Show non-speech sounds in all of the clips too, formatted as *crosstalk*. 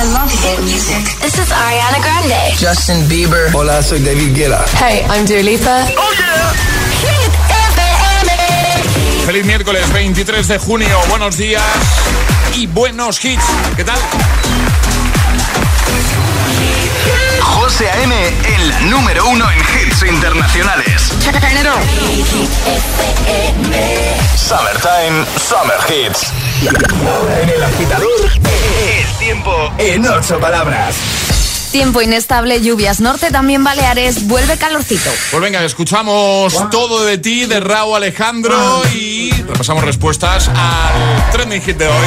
I love hit music. This is Ariana Grande. Justin Bieber. Hola, soy David Guetta. Hey, I'm Dua Lipa. Oh yeah. Hit FM. Feliz miércoles 23 de junio. Buenos días y buenos hits. ¿Qué tal? José A.M. en la número uno en hits internacionales. Summertime, Summer Hits. En el agitador, el tiempo en ocho palabras. Tiempo inestable, lluvias norte, también Baleares, vuelve calorcito. Pues venga, escuchamos todo de ti, de Raúl Alejandro y repasamos respuestas al trending hit de hoy.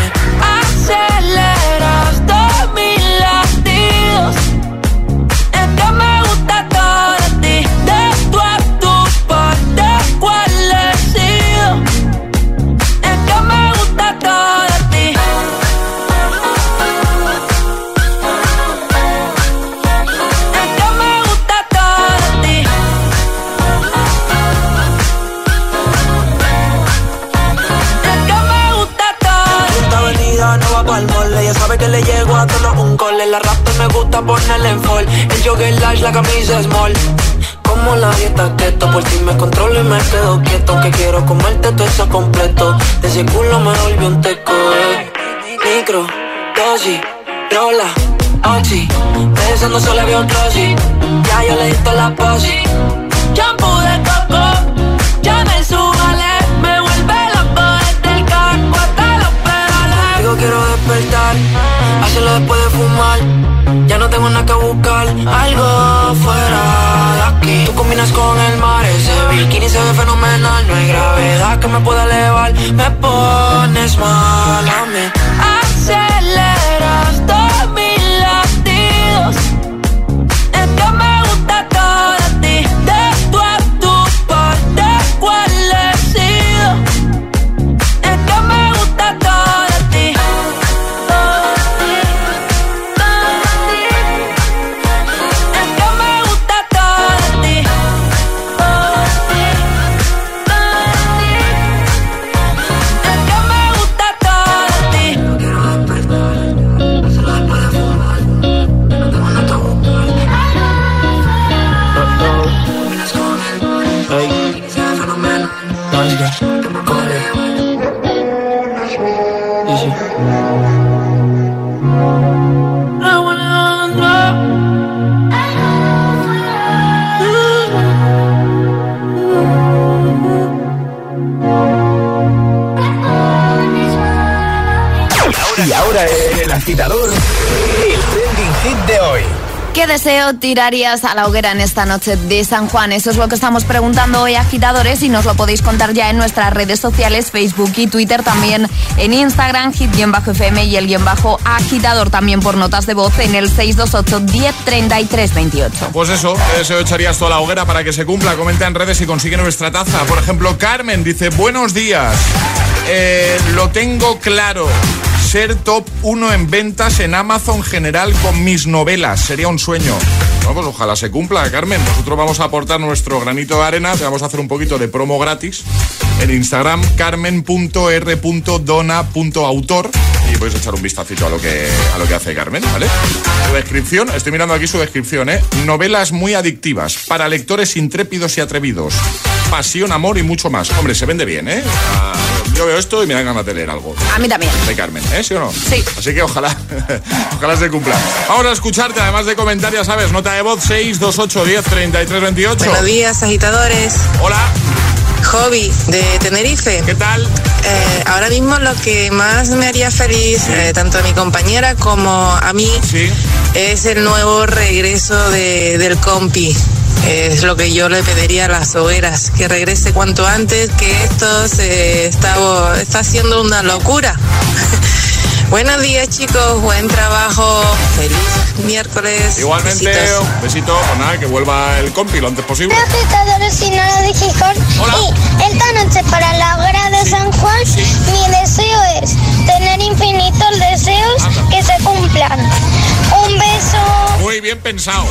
Solo había un Ya yo le di toda la posi. Shampoo de coco, ya me subale. Me vuelve loco desde el carro hasta los pedales. Digo quiero despertar hacerlo después de fumar. Ya no tengo nada que buscar, algo fuera de aquí. Tú combinas con el mar, ese bikini se ve fenomenal. No hay gravedad que me pueda elevar, me pones mal a mí. ¿Qué deseo tirarías a la hoguera en esta noche de San Juan? Eso es lo que estamos preguntando hoy, agitadores, y nos lo podéis contar ya en nuestras redes sociales, Facebook y Twitter, también en Instagram, hit-fm y el guion bajo agitador, también por notas de voz en el 628-103328. Pues eso, ¿qué deseo echarías tú a la hoguera para que se cumpla? Comenta en redes y consigue nuestra taza. Por ejemplo, Carmen dice, buenos días, eh, lo tengo claro ser top 1 en ventas en Amazon general con mis novelas. Sería un sueño. Bueno, pues ojalá se cumpla, Carmen. Nosotros vamos a aportar nuestro granito de arena. Te vamos a hacer un poquito de promo gratis en Instagram carmen.r.dona.autor y puedes echar un vistacito a lo que a lo que hace Carmen, ¿vale? Su descripción, estoy mirando aquí su descripción, ¿eh? Novelas muy adictivas para lectores intrépidos y atrevidos pasión, amor y mucho más. Hombre, se vende bien, ¿eh? Ah, yo veo esto y me dan ganas de leer algo. A mí también. De Carmen, ¿eh? ¿Sí o no? Sí. Así que ojalá, *laughs* ojalá se cumpla. Vamos a escucharte, además de comentarios, ¿sabes? Nota de voz 628 10 33 28. Buenos días, agitadores. Hola, Hobby de Tenerife. ¿qué tal? Eh, ahora mismo lo que más me haría feliz, eh, tanto a mi compañera como a mí, Sí. es el nuevo regreso de- del compi. Es lo que yo le pediría a las hogueras, que regrese cuanto antes, que esto se está, está haciendo una locura. *laughs* Buenos días chicos, buen trabajo, feliz miércoles. Igualmente, Besitos. un besito, pues nada, que vuelva el compi lo antes posible. agitadores y no lo de Gijón. Hola. Y esta noche para la hoguera de San Juan, mi deseo es tener infinitos deseos Anda. que se cumplan. Un beso. Muy bien pensado.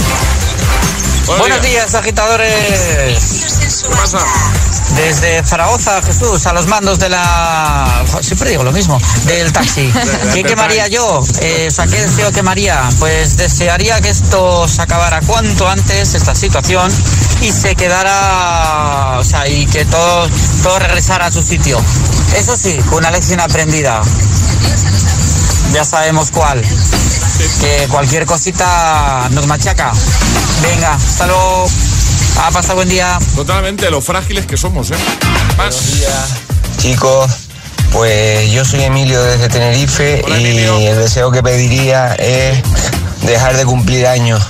Buenos días, agitadores. ¿Qué pasa? Desde Zaragoza, Jesús, a los mandos de la. Siempre digo lo mismo, del taxi. *laughs* ¿Qué quemaría yo? Eh, o sea, ¿qué deseo quemaría? Pues desearía que esto se acabara cuanto antes, esta situación, y se quedara. O sea, y que todo, todo regresara a su sitio. Eso sí, con una lección aprendida. Ya sabemos cuál. Que cualquier cosita nos machaca. Venga, hasta luego. Ha pasado buen día. Totalmente, lo frágiles que somos, ¿eh? Más. Chicos, pues yo soy Emilio desde Tenerife Hola, y Emilio. el deseo que pediría es dejar de cumplir años.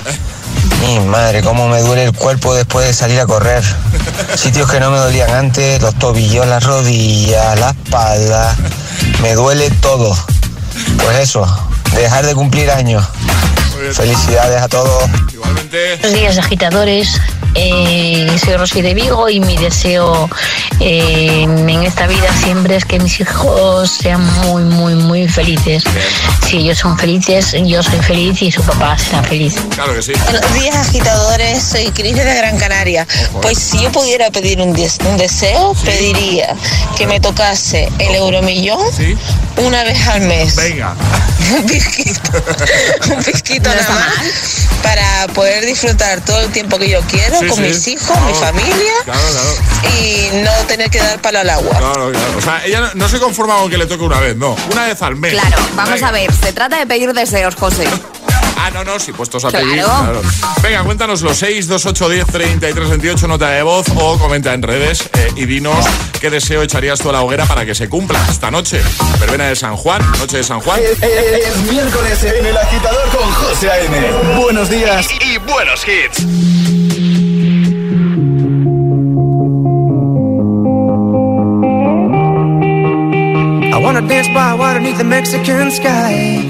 Mi madre, cómo me duele el cuerpo después de salir a correr. *laughs* Sitios que no me dolían antes, los tobillos, las rodillas, la espalda. Me duele todo. Pues eso, dejar de cumplir años. Felicidades a todos. Igualmente. Buenos días, agitadores. Eh, soy Rosy de Vigo y mi deseo eh, en esta vida siempre es que mis hijos sean muy, muy, muy felices. Si ellos son felices, yo soy feliz y su papá será feliz. Claro que sí. Buenos días agitadores, soy Cris de Gran Canaria. Pues si yo pudiera pedir un, des- un deseo, pediría que me tocase el euromillón Sí. una vez al mes. Venga. *laughs* un pisquito, *laughs* un pisquito No nada más para poder disfrutar todo el tiempo que yo quiero Sí, con sí. mis hijos, Claro. mi familia Claro, claro. y no tener que dar palo al agua. Claro, claro. O sea, ella no, no se conforma con que le toque una vez, no. Una vez al mes. Claro, vamos Venga. a ver, se trata de pedir deseos, José. *laughs* Ah, no, no, si puestos a Claro. pedir. Claro. Venga, cuéntanos los 6, 2, 8, 10, 33, 28, nota de voz o comenta en redes eh, y dinos qué deseo echarías tú a la hoguera para que se cumpla esta noche. Verbena de San Juan, noche de San Juan. Es miércoles en el agitador con José A.M. Buenos días. Y, y buenos hits. I wanna dance by water beneath the Mexican sky.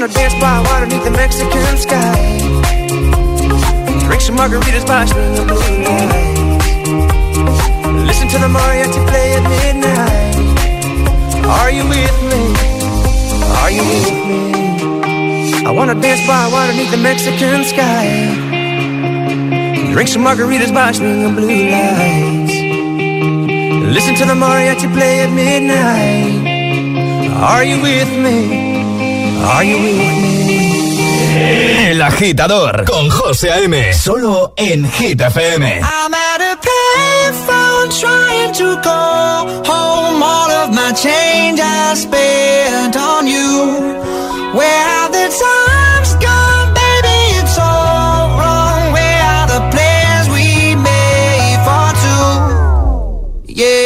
Wanna dance by water beneath the Mexican sky. Drink some margaritas by blue lights. Listen to the mariachi play at midnight. Are you with me? Are you with me? I wanna dance by water beneath the Mexican sky. Drink some margaritas by swinging blue lights. Listen to the mariachi play at midnight. Are you with me? Are you with me? El agitador con José A.M. Solo en Hit FM. I'm at a payphone trying to call home. All of my change I spent on you. Where have the times gone, baby? It's all wrong. Where are the plans we made for two? Yeah,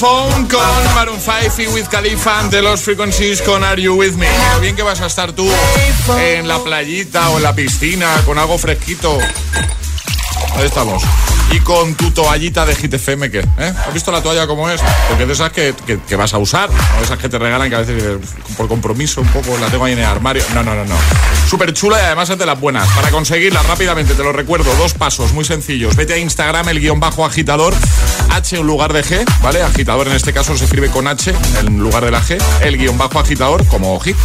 Payphone con Maroon 5 y Wiz Khalifa de los Frequencies con Are You With Me. Bien que vas a estar tú en la playita o en la piscina con algo fresquito. Ahí estamos. Y con tu toallita de Hit FM, ¿qué? ¿Eh? ¿Has visto la toalla como es? Porque de esas que, que- que vas a usar, no esas que te regalan que a veces por compromiso un poco la tengo ahí en el armario. No, no, no, no. Súper chula y además es de las buenas. Para conseguirla rápidamente, te lo recuerdo, dos pasos muy sencillos. Vete a Instagram, el guion bajo agitador, H en lugar de G, ¿vale? Agitador en este caso se escribe con H en lugar de la G, el guion bajo agitador como hit.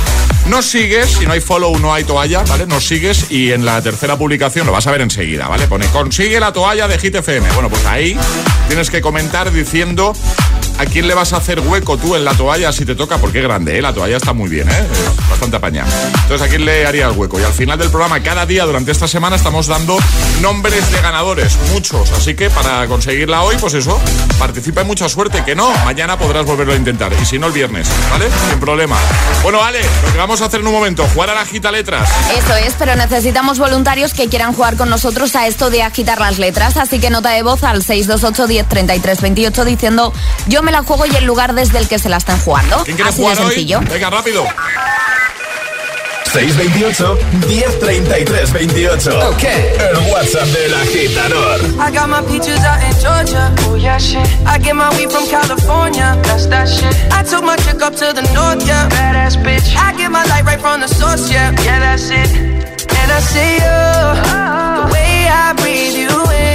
Nos sigues, si no hay follow no hay toalla, ¿vale? Nos sigues y en la tercera publicación lo vas a ver enseguida, ¿vale? Pone consigue la toalla de Hit Bueno, pues ahí tienes que comentar diciendo a quién le vas a hacer hueco tú en la toalla si te toca, porque es grande, ¿eh? La toalla está muy bien, ¿eh? Bastante apañada. Entonces, ¿a quién le haría el hueco? Y al final del programa, cada día durante esta semana estamos dando nombres de ganadores, muchos. Así que para conseguirla hoy, pues eso, participa y mucha suerte. Que no, mañana podrás volverlo a intentar. Y si no, el viernes, ¿vale? Sin problema. Bueno, Ale, lo que vamos a hacer en un momento, jugar a la gita letras. Eso es, pero necesitamos voluntarios que quieran jugar con nosotros a esto de agitar las letras. Así que nota de voz al 628 10 33 28 diciendo yo me la juego y el lugar desde el que se la están jugando. ¿Quién Así jugar de hoy? sencillo. Venga, rápido. 628 1033 28. Ok. El WhatsApp del agitador. I got my peaches out in Georgia. Oh yeah, shit. I get my weed from California. That's that shit. I took my chick up to the north, yeah. Badass bitch. I get my light right from the source, yeah. Yeah, that's it. And I see you. The way I breathe you in.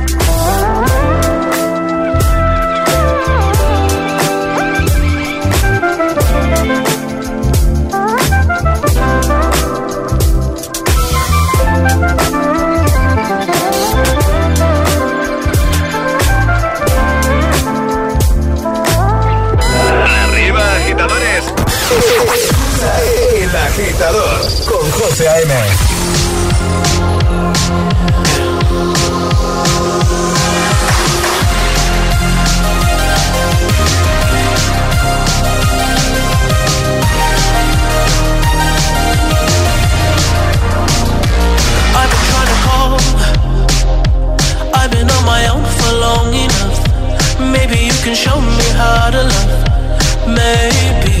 El agitador con José A.M. I've been trying to call. I've been on my own for long enough. Maybe you can show me how to love. Maybe I'm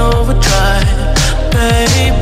overdrive, baby.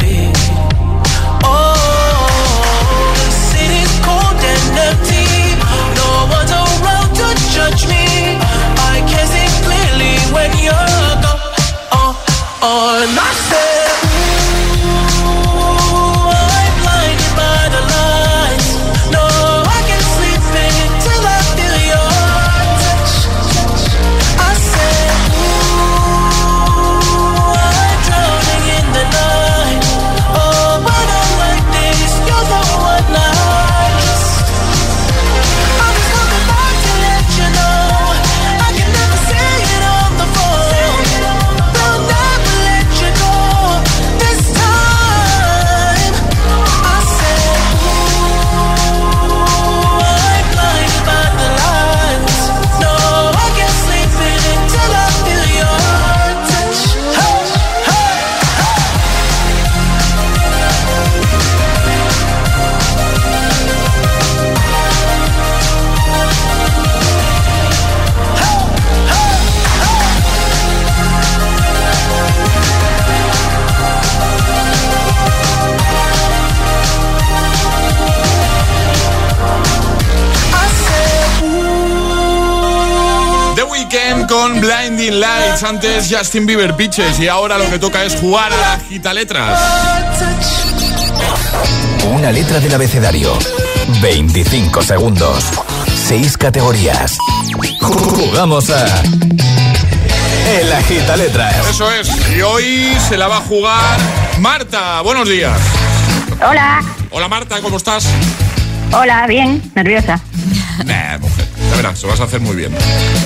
Antes Justin Bieber Pitches. Y ahora lo que toca es jugar a la gita letras. Una letra del abecedario. 25 segundos. 6 categorías. Jugamos a. El agita letras. Eso es. Y hoy se la va a jugar Marta. Buenos días. Hola. Hola Marta, ¿cómo estás? Hola, bien, nerviosa. Verás, lo vas a hacer muy bien.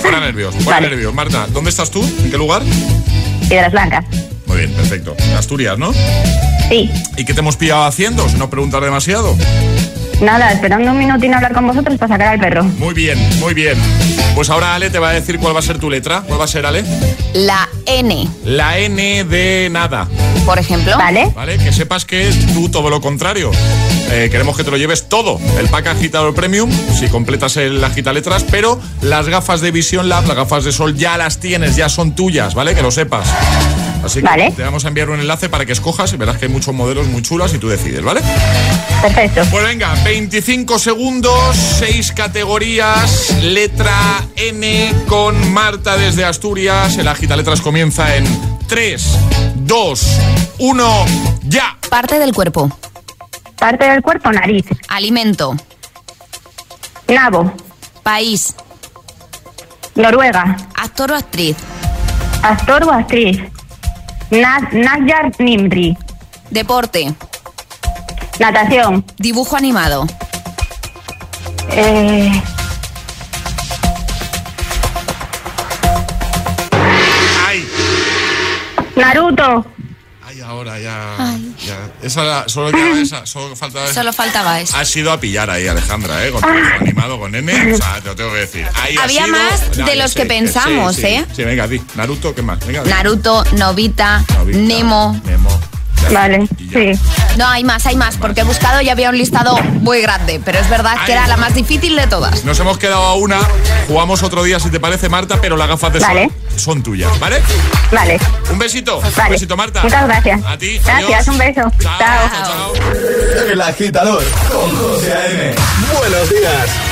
Fuera nervios, fuera Vale. nervios. Marta, ¿dónde estás tú? ¿En qué lugar? Piedras Blancas. Muy bien, perfecto. Asturias, ¿no? Sí. ¿Y qué te hemos pillado haciendo? Si no preguntar demasiado. Nada, esperando un minutín a hablar con vosotros para sacar al perro. Muy bien, muy bien. Pues ahora Ale te va a decir cuál va a ser tu letra. ¿Cuál va a ser, Ale? La N, La N de nada. Por ejemplo. Vale. ¿Vale? Que sepas que es tú todo lo contrario. Eh, queremos que te lo lleves todo. El pack agitador premium, si completas el agita letras, pero las gafas de Vision Lab, las gafas de sol, ya las tienes, ya son tuyas, ¿vale? Que lo sepas. Así que Vale. te vamos a enviar un enlace para que escojas y verás que hay muchos modelos muy chulos y tú decides, ¿vale? Perfecto. Pues venga, 25 segundos, 6 categorías, letra N con Marta desde Asturias. El agita letras comienza en 3, 2, 1, ya. Parte del cuerpo. Parte del cuerpo, nariz. Alimento. Nabo. País. Noruega. Actor o actriz. Actor o actriz. Na- Najar Nimri. Deporte. Natación. Dibujo animado. Eh, Naruto. ¡Ay, ahora ya! ya. Esa, era- solo quedaba esa, solo faltaba esa. Solo faltaba eso. Has sido a pillar ahí, Alejandra, ¿eh? Con tu dibujo animado con N. O sea, te lo tengo que decir. Ahí ha Había sido- más de los sé, que pensamos, sí, ¿eh? Sí, venga, di. Naruto, ¿qué más? Venga, di. Naruto, Novita, Novita, Nemo. Nemo. Vale, sí. No, hay más, hay más, porque he buscado y había un listado muy grande, pero es verdad que era la más difícil de todas. Nos hemos quedado a una. Jugamos otro día, si te parece, Marta, pero las gafas de Vale. sol son tuyas, ¿vale? Vale. Un besito. Un besito, Marta. Muchas gracias. A ti. Gracias, adiós. un beso. Chao. Chao. chao, chao. El agitador con José A.M. Buenos días.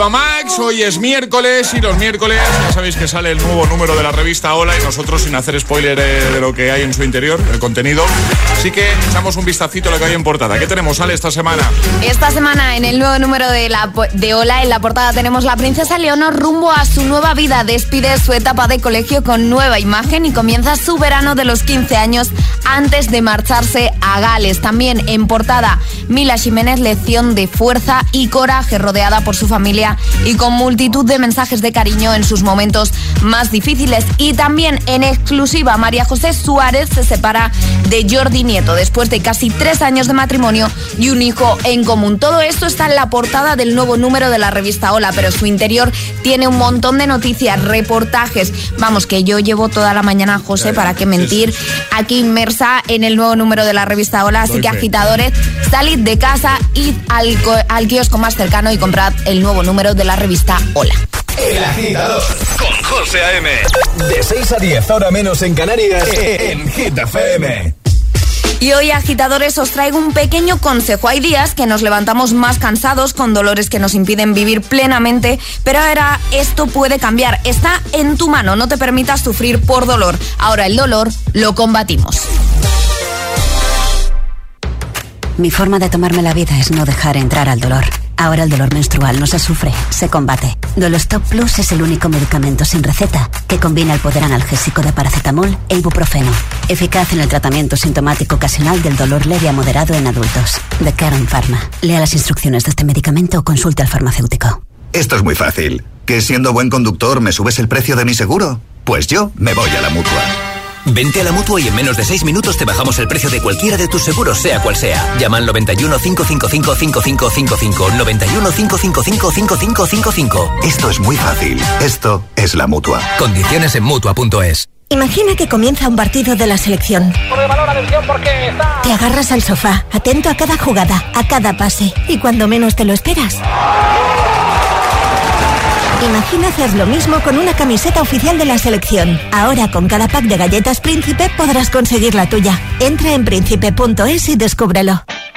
Eva Max. Hoy es miércoles y los miércoles ya sabéis que sale el nuevo número de la revista Hola y nosotros sin hacer spoiler eh, de lo que hay en su interior, el contenido. Así que echamos un vistacito a lo que hay en portada. ¿Qué tenemos, Ale, esta semana? Esta semana en el nuevo número de, la, de Hola, en la portada tenemos la princesa Leonor rumbo a su nueva vida. Despide su etapa de colegio con nueva imagen y comienza su verano de los 15 años antes de marcharse a Gales. También en portada Mila Jiménez, lección de fuerza y coraje rodeada por su familia y con multitud de mensajes de cariño en sus momentos más difíciles. Y también en exclusiva, María José Suárez se separa de Jordi Nieto después de casi tres años de matrimonio y un hijo en común. Todo esto está en la portada del nuevo número de la revista Hola, pero su interior tiene un montón de noticias, reportajes. Vamos, que yo llevo toda la mañana, José, para qué mentir, aquí inmersa en el nuevo número de la revista Hola. Así que agitadores, salid de casa, id al, al kiosco más cercano y comprad el nuevo número de la revista Hola. El agitador con José A.M. De 6 a 10, ahora menos en Canarias, en Hit FM. Y hoy, agitadores, os traigo un pequeño consejo. Hay días que nos levantamos más cansados, con dolores que nos impiden vivir plenamente, pero ahora esto puede cambiar. Está en tu mano, no te permitas sufrir por dolor. Ahora el dolor lo combatimos. Mi forma de tomarme la vida es no dejar entrar al dolor. Ahora el dolor menstrual no se sufre, se combate. Dolostop Plus es el único medicamento sin receta que combina el poder analgésico de paracetamol e ibuprofeno, eficaz en el tratamiento sintomático ocasional del dolor leve a moderado en adultos. De Karen Pharma. Lea las instrucciones de este medicamento o consulte al farmacéutico. Esto es muy fácil. ¿Que siendo buen conductor me subes el precio de mi seguro? Pues yo me voy a la mutua. Vente a la mutua y en menos de 6 minutos te bajamos el precio de cualquiera de tus seguros, sea cual sea. Llama al 91 555 5555. 91 555 5555. Esto es muy fácil. Esto es la mutua. Condiciones en mutua.es. Imagina que comienza un partido de la selección. Te agarras al sofá, atento a cada jugada, a cada pase, y cuando menos te lo esperas. Imagina hacer lo mismo con una camiseta oficial de la selección. Ahora con cada pack de galletas Príncipe podrás conseguir la tuya. Entra en príncipe.es y descúbrelo.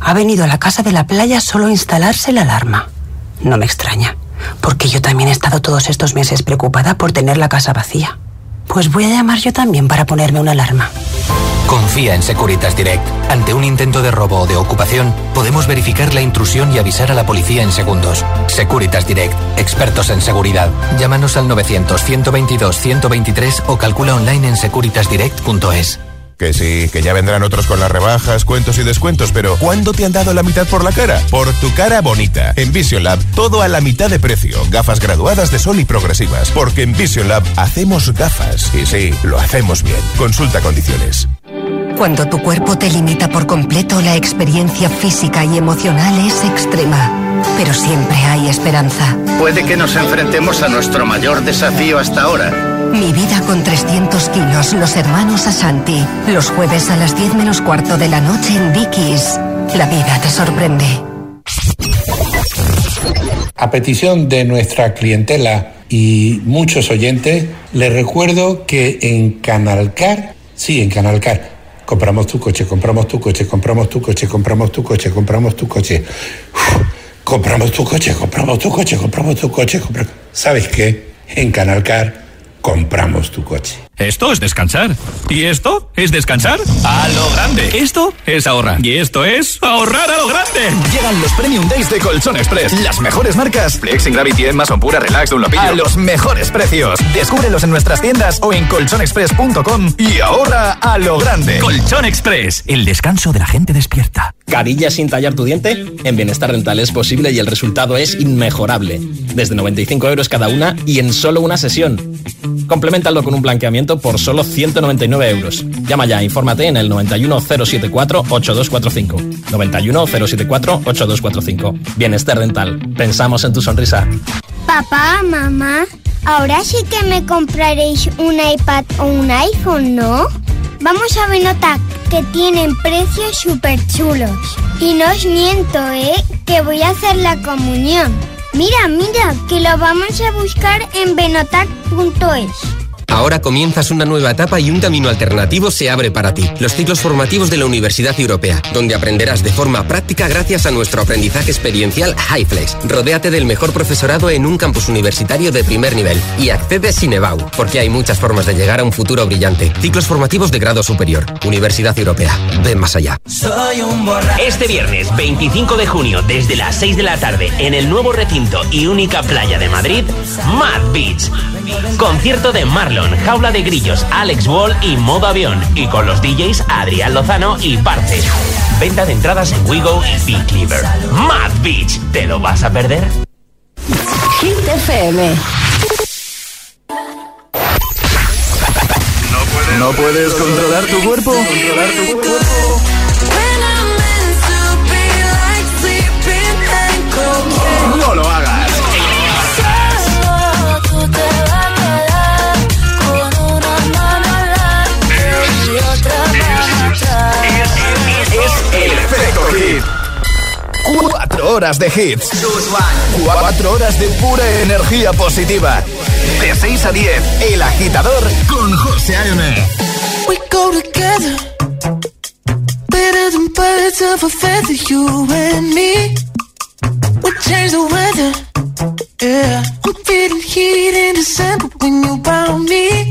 Ha venido a la casa de la playa solo a instalarse la alarma. No me extraña, porque yo también he estado todos estos meses preocupada por tener la casa vacía. Pues voy a llamar yo también para ponerme una alarma. Confía en Securitas Direct. Ante un intento de robo o de ocupación, podemos verificar la intrusión y avisar a la policía en segundos. Securitas Direct, expertos en seguridad. Llámanos al 900-122-123 o calcula online en securitasdirect.es. Que sí, que ya vendrán otros con las rebajas, cuentos y descuentos, pero ¿cuándo te han dado la mitad por la cara? Por tu cara bonita. En Vision Lab, todo a la mitad de precio. Gafas graduadas de sol y progresivas. Porque en Vision Lab hacemos gafas. Y sí, lo hacemos bien. Consulta condiciones. Cuando tu cuerpo te limita por completo, la experiencia física y emocional es extrema. Pero siempre hay esperanza. Puede que nos enfrentemos a nuestro mayor desafío hasta ahora. Mi vida con 300 kilos, los hermanos Asanti. Los jueves a las 10 menos cuarto de la noche en Dickies. La vida te sorprende. A petición de nuestra clientela y muchos oyentes, les recuerdo que en Canalcar, sí, en Canalcar, compramos tu coche, compramos tu coche, compramos tu coche, compramos tu coche, compramos tu coche. Compramos tu coche, compramos tu coche, compramos tu coche, compramos... ¿Sabes qué? En Canalcar compramos tu coche. Esto es descansar. ¿Y esto es descansar? A lo grande. Esto es ahorrar. Y esto es ahorrar a lo grande. Llegan los Premium Days de Colchón Express. Las mejores marcas. Flex, Gravity, Mason Pura, Relax, Dunlopillo. A los mejores precios. Descúbrelos en nuestras tiendas o en colchonexpress.com y ahorra a lo grande. Colchón Express. El descanso de la gente despierta. Carilla sin tallar tu diente. En Bienestar Dental es posible y el resultado es inmejorable. Desde 95 euros cada una y en solo una sesión. Complementalo con un blanqueamiento por solo 199 euros. Llama ya, infórmate en el 91074-8245. 91074-8245. Bienestar Dental. Pensamos en tu sonrisa. Papá, mamá, ahora sí que me compraréis un iPad o un iPhone, ¿no? Vamos a Benotac, que tienen precios súper chulos. Y no os miento, ¿eh? Que voy a hacer la comunión. Mira, mira, que lo vamos a buscar en benotac.es. Ahora comienzas una nueva etapa y un camino alternativo se abre para ti. Los ciclos formativos de la Universidad Europea, donde aprenderás de forma práctica gracias a nuestro aprendizaje experiencial HighFlex. Rodéate del mejor profesorado en un campus universitario de primer nivel y accede sin EBAU, porque hay muchas formas de llegar a un futuro brillante. Ciclos formativos de grado superior. Universidad Europea. Ven más allá. Soy un Este viernes 25 de junio, desde las 6 de la tarde, en el nuevo recinto y única playa de Madrid, Mad Beach. Concierto de Jaula de Grillos, Alex Wall y Modo Avión. Y con los DJs Adrián Lozano y Parce. Venta de entradas en Wigo y Big Cleaver. Mad Beach, ¿te lo vas a perder? Hit FM. ¿No puedes controlar tu cuerpo? Controlar tu cuerpo. El efecto hit. Cuatro horas de hits. Cuatro horas de pura energía positiva. De 6 a 10, El Agitador con José A.M. We go together. Better than birds of a feather, you and me. We change the weather. Yeah. I'm feeling heat in December when you found me.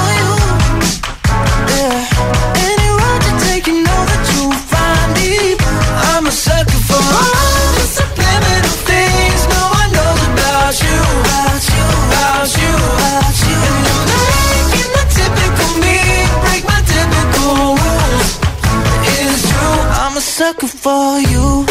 sucker for you.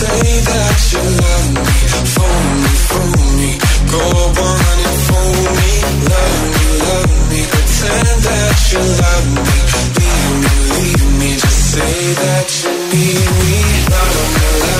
Say that you love me, fool me, fool me. Go on and fool me, love me, love me. Pretend that you love me, leave me, leave me. Just say that you need me, love me, love me.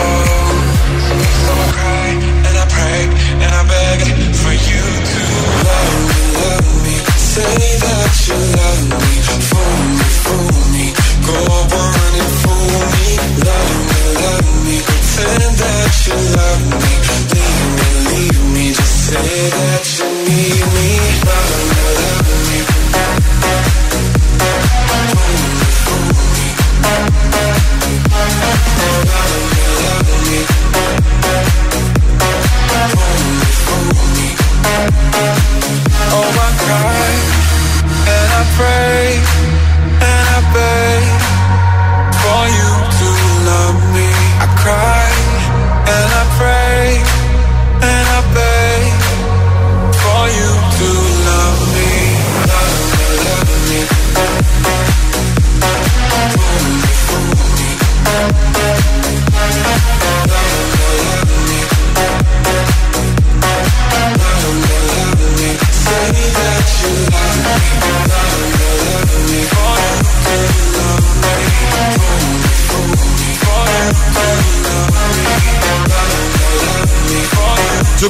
Pretend that you love me Leave me, leave me Just say that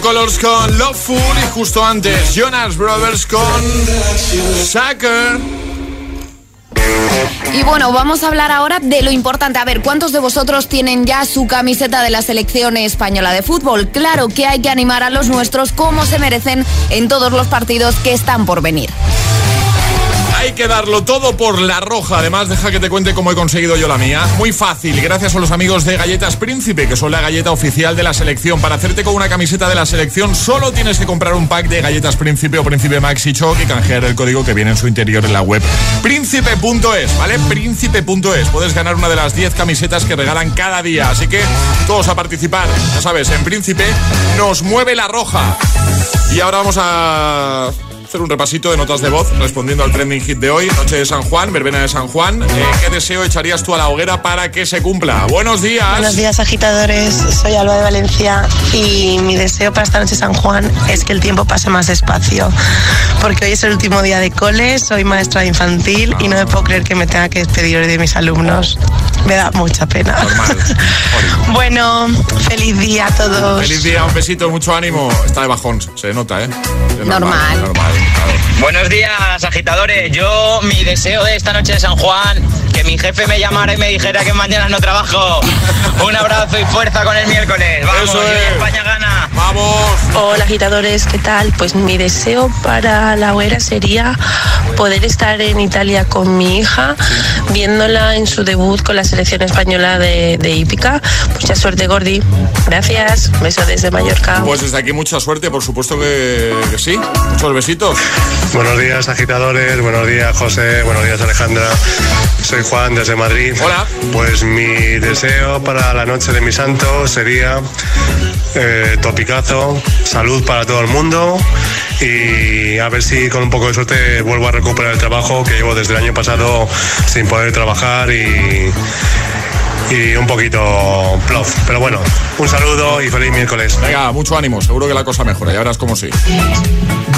Colors con Loveful y justo antes Jonas Brothers con Sucker. Y bueno, vamos a hablar ahora de lo importante. A ver, ¿cuántos de vosotros tienen ya su camiseta de la selección española de fútbol? Claro que hay que animar a los nuestros como se merecen en todos los partidos que están por venir. Hay que darlo todo por la roja. Además, deja que te cuente cómo he conseguido yo la mía. Muy fácil, gracias a los amigos de Galletas Príncipe, que son la galleta oficial de la selección. Para hacerte con una camiseta de la selección, solo tienes que comprar un pack de Galletas Príncipe o Príncipe Maxi Choc y canjear el código que viene en su interior en la web. Príncipe.es, ¿vale? Príncipe.es. Puedes ganar una de las 10 camisetas que regalan cada día. Así que todos a participar. Ya sabes, en Príncipe nos mueve la roja. Y ahora vamos a hacer un repasito de notas de voz respondiendo al trending hit de hoy, Noche de San Juan, verbena de San Juan. Eh, ¿Qué deseo echarías tú a la hoguera para que se cumpla? Buenos días. Buenos días, agitadores. Soy Alba de Valencia y mi deseo para esta noche de San Juan es que el tiempo pase más despacio. Porque hoy es el último día de cole, soy maestra de infantil y no me puedo creer que me tenga que despedir hoy de mis alumnos. Me da mucha pena. *laughs* bueno, feliz día a todos. Feliz día, un besito, mucho ánimo. Está de bajón, se nota, ¿eh? Normal. normal, claro. Buenos días, agitadores. Yo, mi deseo de esta noche de San Juan, que mi jefe me llamara y me dijera que mañana no trabajo. Un abrazo y fuerza con el miércoles. Vamos, es. España gana. Vamos. Hola agitadores, ¿qué tal? Pues mi deseo para la hoguera sería poder estar en Italia con mi hija, viéndola en su debut con la selección española de, de hípica. Mucha suerte, Gordi. Gracias. Beso desde Mallorca. Pues desde aquí mucha suerte, por supuesto que, que sí. Muchos besitos. Buenos días, agitadores. Buenos días, José. Buenos días, Alejandra. Soy Juan desde Madrid. Hola. Pues mi deseo para la noche de mi santo sería eh, salud para todo el mundo y a ver si con un poco de suerte vuelvo a recuperar el trabajo que llevo desde el año pasado sin poder trabajar y, y un poquito plof. Pero bueno, un saludo y feliz miércoles. Venga, mucho ánimo, seguro que la cosa mejora, ya verás cómo sí.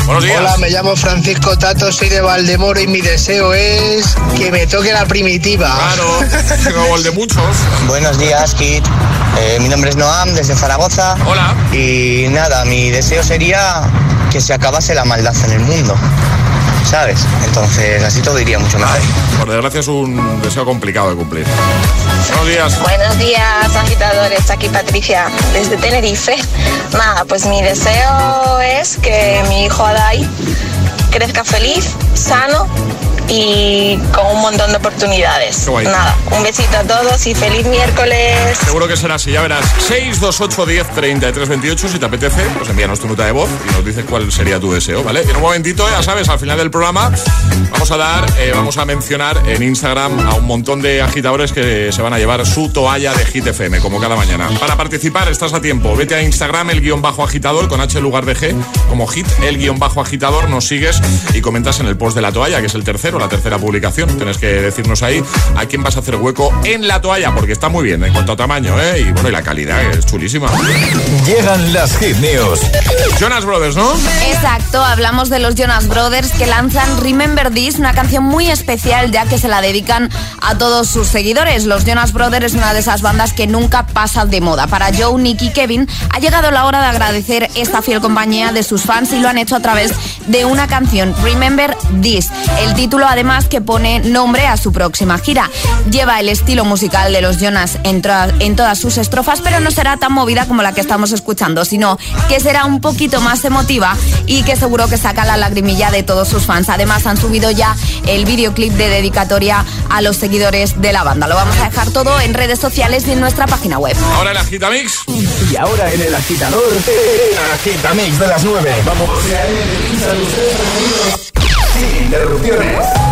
Buenos días. Hola, me llamo Francisco Tato, soy de Valdemoro y mi deseo es que me toque la primitiva. Claro, el de muchos. Buenos días, Kit. Eh, mi nombre es Noam, desde Zaragoza. Hola. Y nada, mi deseo sería que se acabase la maldad en el mundo. ¿Sabes? Entonces, así todo iría mucho mejor. Por desgracia es un deseo complicado de cumplir. Buenos días. Buenos días, agitadores. Aquí Patricia, desde Tenerife. Nada, pues mi deseo es que mi hijo Adai crezca feliz, sano y con un montón de oportunidades. Nada, un besito a todos y feliz miércoles. Seguro que será así, ya verás. 628 10 33 28, si te apetece, pues envíanos tu nota de voz y nos dices cuál sería tu deseo, ¿vale? Y en un momentito, ya sabes, al final del programa vamos a dar, eh, vamos a mencionar en Instagram a un montón de agitadores que se van a llevar su toalla de Hit FM, como cada mañana. Para participar, estás a tiempo. Vete a Instagram, el guion bajo agitador, con H en lugar de G, como Hit, el guion bajo agitador, nos sigues y comentas en el post de la toalla, que es el tercero, la tercera publicación. Tienes que decirnos ahí a quién vas a hacer hueco en la toalla, porque está muy bien en cuanto a tamaño, ¿eh? Y bueno, y la calidad es chulísima. Llegan las hit news. Jonas Brothers, ¿no? Exacto, hablamos de los Jonas Brothers que lanzan Remember This, una canción muy especial ya que se la dedican a todos sus seguidores. Los Jonas Brothers es una de esas bandas que nunca pasa de moda. Para Joe, Nick y Kevin ha llegado la hora de agradecer esta fiel compañía de sus fans y lo han hecho a través de una canción, Remember This. El título además que pone nombre a su próxima gira. Lleva el estilo musical de los Jonas en, en todas sus estrofas, pero no será tan movida como la que estamos escuchando, sino que será un poquito más emotiva y que seguro que saca la lagrimilla de todos sus fans. Además han subido ya el videoclip de dedicatoria a los seguidores de la banda. Lo vamos a dejar todo en redes sociales y en nuestra página web. Ahora el Agitamix. Y ahora en el agitador, el agitamix de las 9. Vamos. Sin interrupciones.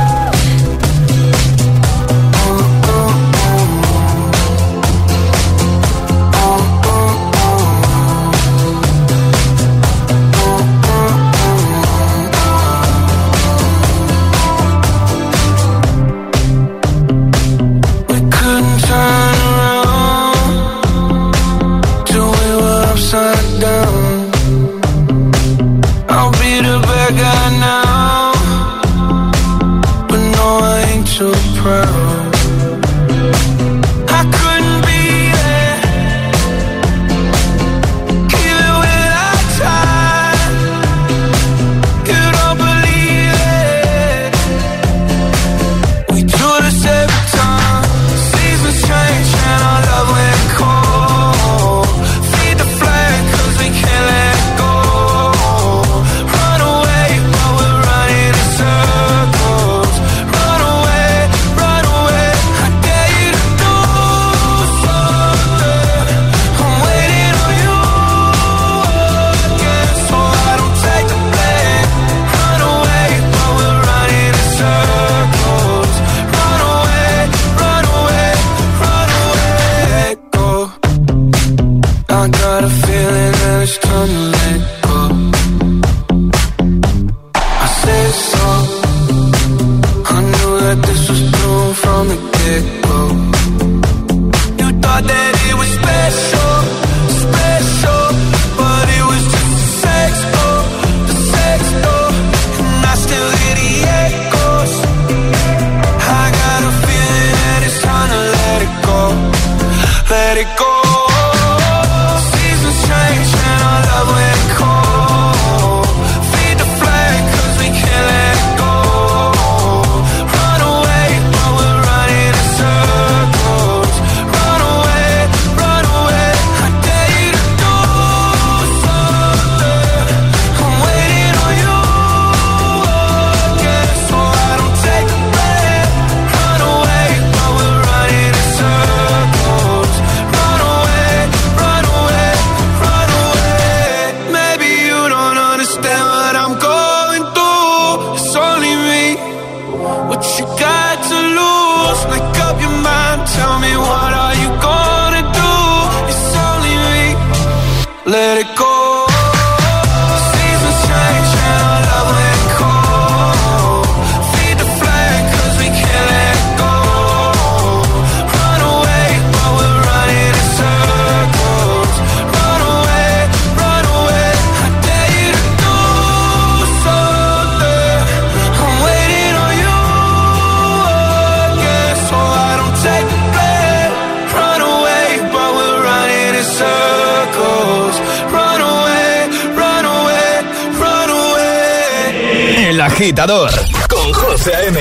Agitador con José A.M.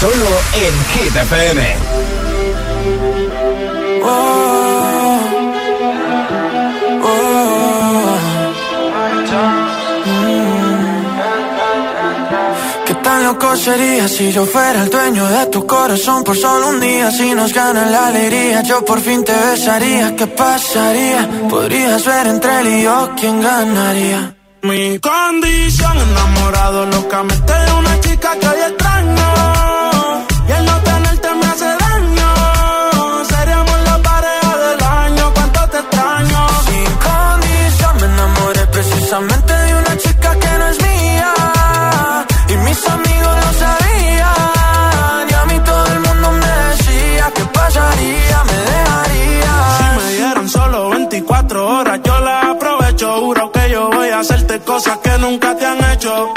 Solo en Hit FM. ¿Qué tan loco sería si yo fuera el dueño de tu corazón por solo un día? Si nos gana la alegría, yo por fin te besaría. ¿Qué pasaría? Podrías ver entre él y yo quién ganaría. Mi condición locamente una chica que hoy extraño. Y el no tenerte me hace daño. Seríamos la pareja del año, cuánto te extraño. Sin condición me enamoré precisamente de una chica que no es mía. Y mis amigos lo sabían Y a mí todo el mundo me decía ¿Qué pasaría? Me dejaría. Si me dieran solo 24 horas yo la aprovecho. Juro que yo voy a hacerte cosas que nunca te han hecho.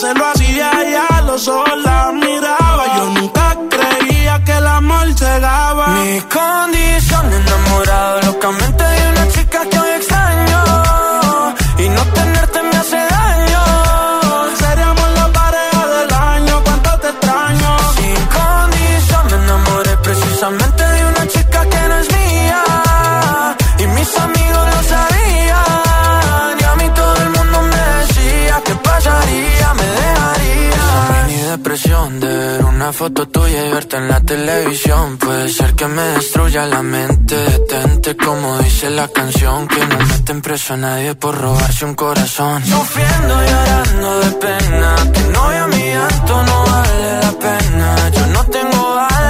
Se lo hacía ya, los ojos la miraba. Yo nunca creía que el amor llegaba. Mi condición enamorado locamente foto tuya y verte en la televisión. Puede ser que me destruya la mente. Detente como dice la canción. Que no meten preso a nadie por robarse un corazón. Sufriendo y llorando de pena. Tu novia mi llanto no vale la pena. Yo no tengo alas,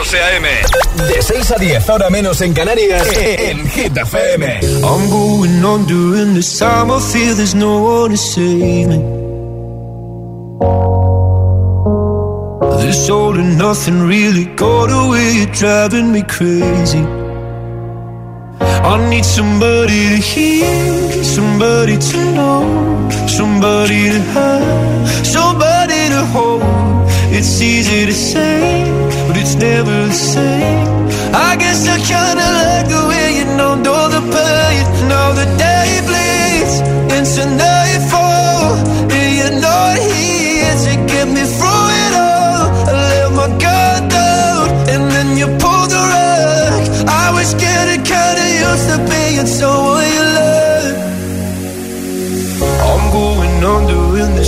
José A.M. De 6 a 10, ahora menos en Canarias, en Hit FM. I'm going on during this time. I feel there's no one to save me. This all and nothing really got away. You're driving me crazy. I need somebody to hear, somebody to know, somebody to have, somebody to hold. It's easy to say, but it's never the same. I guess I kinda like the way you numbed all the pain. Now the day bleeds into nightfall,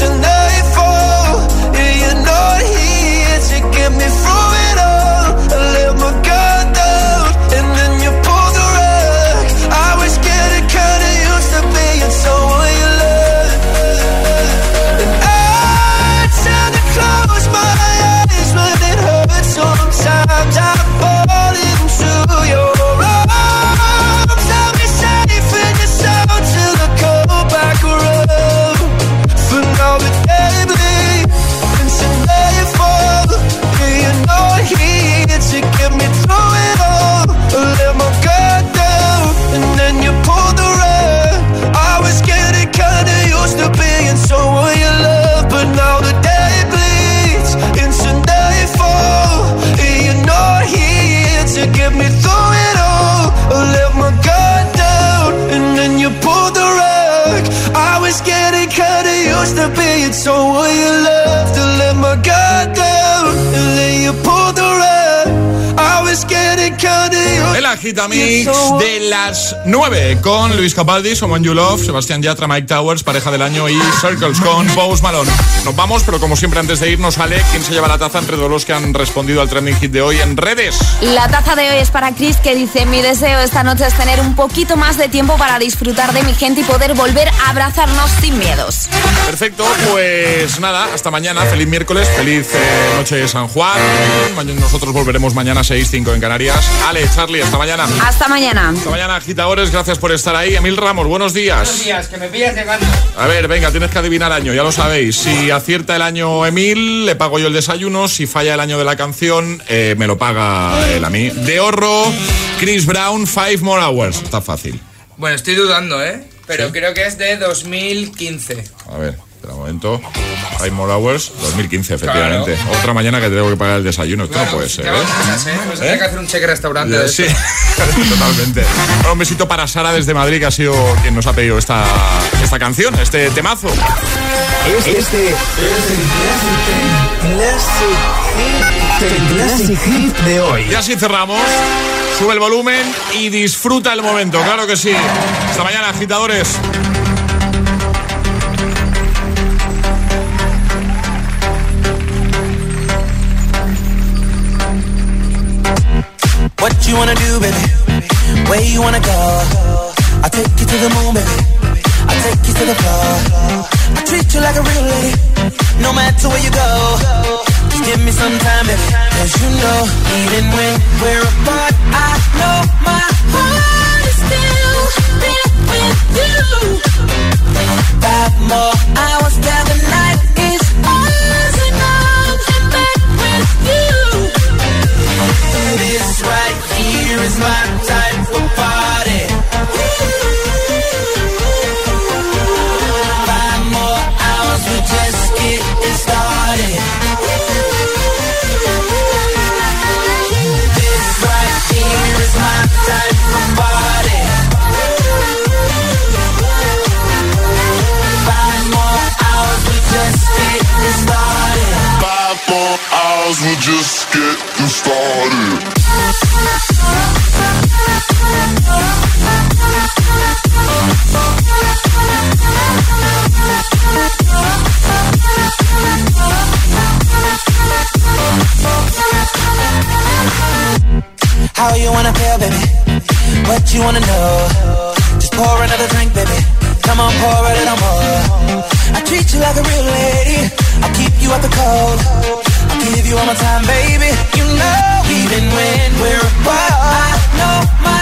tonight Agitamix de las 9 con Luis Capaldi, Someone You Love, Sebastián Yatra, Mike Towers, pareja del año y Circles con Post Malone. Nos vamos, pero como siempre antes de irnos, Ale, ¿quién se lleva la taza entre todos los que han respondido al trending hit de hoy en redes? La taza de hoy es para Chris que dice, mi deseo esta noche es tener un poquito más de tiempo para disfrutar de mi gente y poder volver a abrazarnos sin miedos. Perfecto, pues nada, hasta mañana, feliz miércoles, feliz eh, noche de San Juan. Nosotros volveremos mañana 6-5 en Canarias. Ale, Charlie, hasta mañana. Hasta mañana. Hasta mañana, agitadores. Gracias por estar ahí. Emil Ramos, buenos días. Buenos días, que me pillas llegando. A ver, venga, tienes que adivinar año, ya lo sabéis. Si acierta el año Emil, le pago yo el desayuno. Si falla el año de la canción, eh, me lo paga él a mí. De ahorro, Chris Brown, Five More Hours. Está fácil. Bueno, estoy dudando, ¿eh? Pero creo que es de 2015. A ver. De momento, Five More Hours, 2015, efectivamente. Otra mañana que tengo que pagar el desayuno. Esto no puede ser. ¿eh? Pues ¿Eh? que hacer un cheque restaurante. *laughs* sí, totalmente. un besito para Sara desde Madrid, que ha sido quien nos ha pedido esta, esta canción, este temazo. Este, este es el Classic Hit de hoy. Y así cerramos. Sube el volumen y disfruta el momento, claro que sí. Hasta mañana, agitadores. You wanna do, baby? Where you wanna go? I'll take you to the moon, baby. I'll take you to the floor. I treat you like a real lady, no matter where you go. Just give me some time, baby. Cause you know, even when we're apart, I know my heart is still there with you. Five more hours down type of party. Five more hours, we just getting started. This right here is my party. Five more hours, we just started. Five more hours, we just getting started. How you wanna feel, baby? What you wanna know? Just pour another drink, baby. Come on, pour a little more. I treat you like a real lady. I'll keep you the cold. I'll give you all my time, baby. You know, even when we're apart, I know my